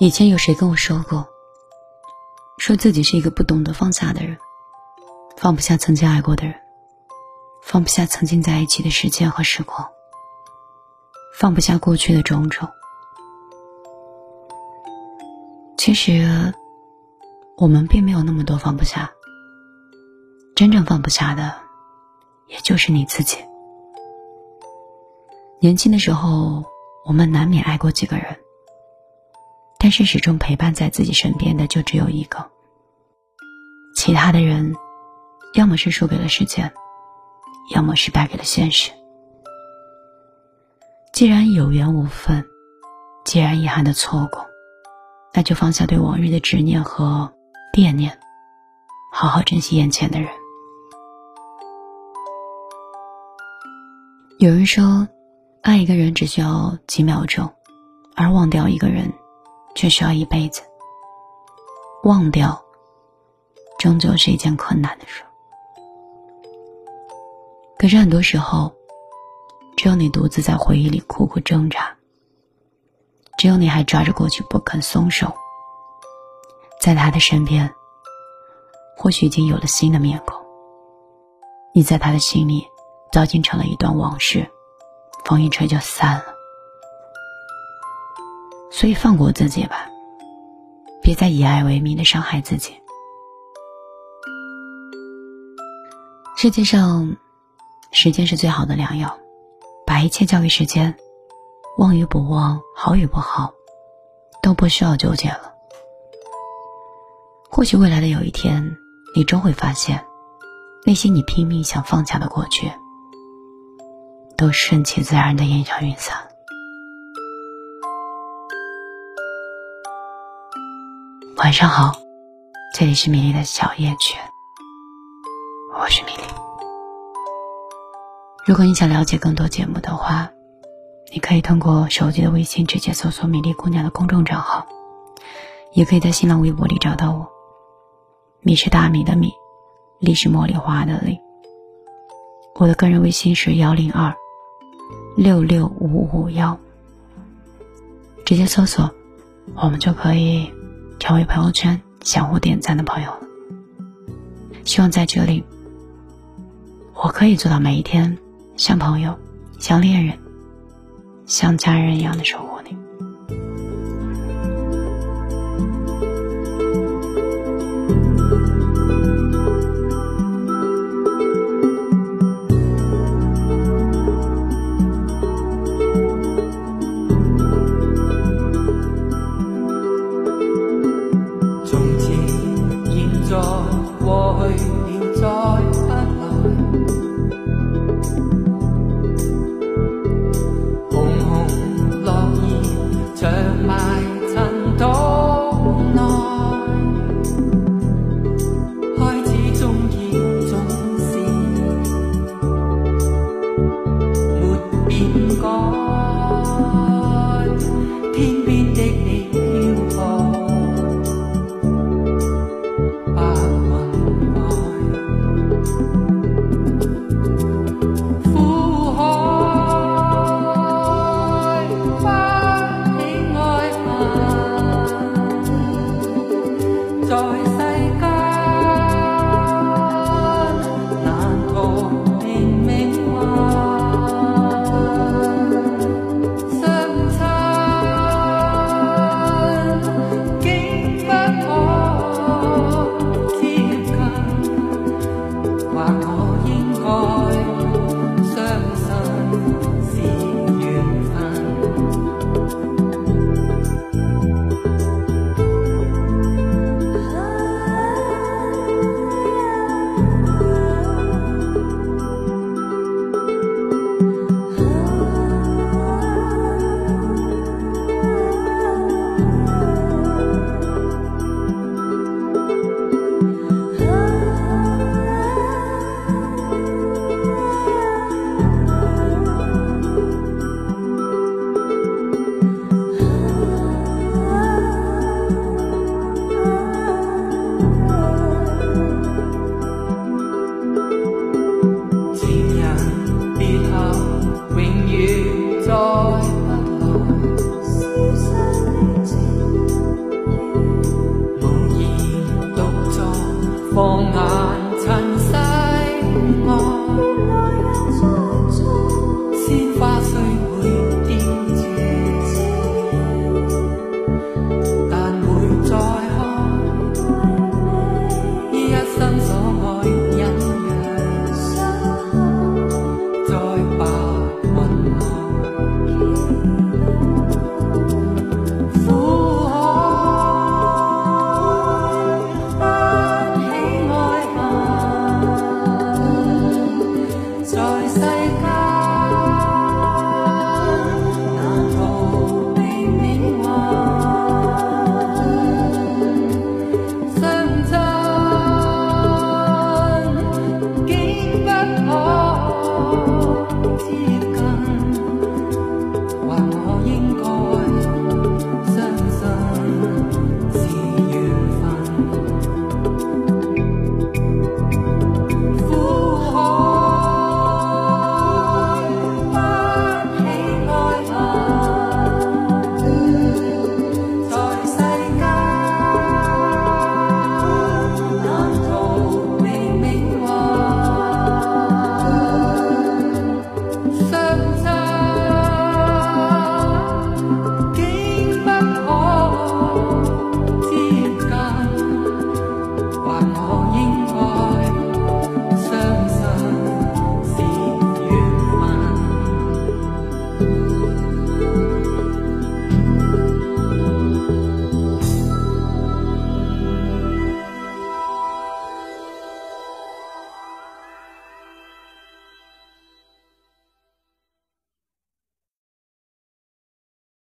以前有谁跟我说过，说自己是一个不懂得放下的人，放不下曾经爱过的人，放不下曾经在一起的时间和时光，放不下过去的种种。其实，我们并没有那么多放不下，真正放不下的，也就是你自己。年轻的时候，我们难免爱过几个人。但是始终陪伴在自己身边的就只有一个，其他的人，要么是输给了时间，要么是败给了现实。既然有缘无分，既然遗憾的错过，那就放下对往日的执念和惦念，好好珍惜眼前的人。有人说，爱一个人只需要几秒钟，而忘掉一个人。却需要一辈子。忘掉，终究是一件困难的事。可是很多时候，只有你独自在回忆里苦苦挣扎，只有你还抓着过去不肯松手。在他的身边，或许已经有了新的面孔。你在他的心里，早已经成了一段往事，风一吹就散了。所以放过自己吧，别再以爱为名的伤害自己。世界上，时间是最好的良药，把一切交给时间，忘与不忘，好与不好，都不需要纠结了。或许未来的有一天，你终会发现，那些你拼命想放下的过去，都顺其自然的烟消云散。晚上好，这里是米粒的小夜曲，我是米粒。如果你想了解更多节目的话，你可以通过手机的微信直接搜索“米粒姑娘”的公众账号，也可以在新浪微博里找到我。米是大米的米，粒是茉莉花的粒。我的个人微信是幺零二六六五五幺，直接搜索，我们就可以。成为朋友圈相互点赞的朋友。希望在这里，我可以做到每一天像朋友、像恋人、像家人一样的生活。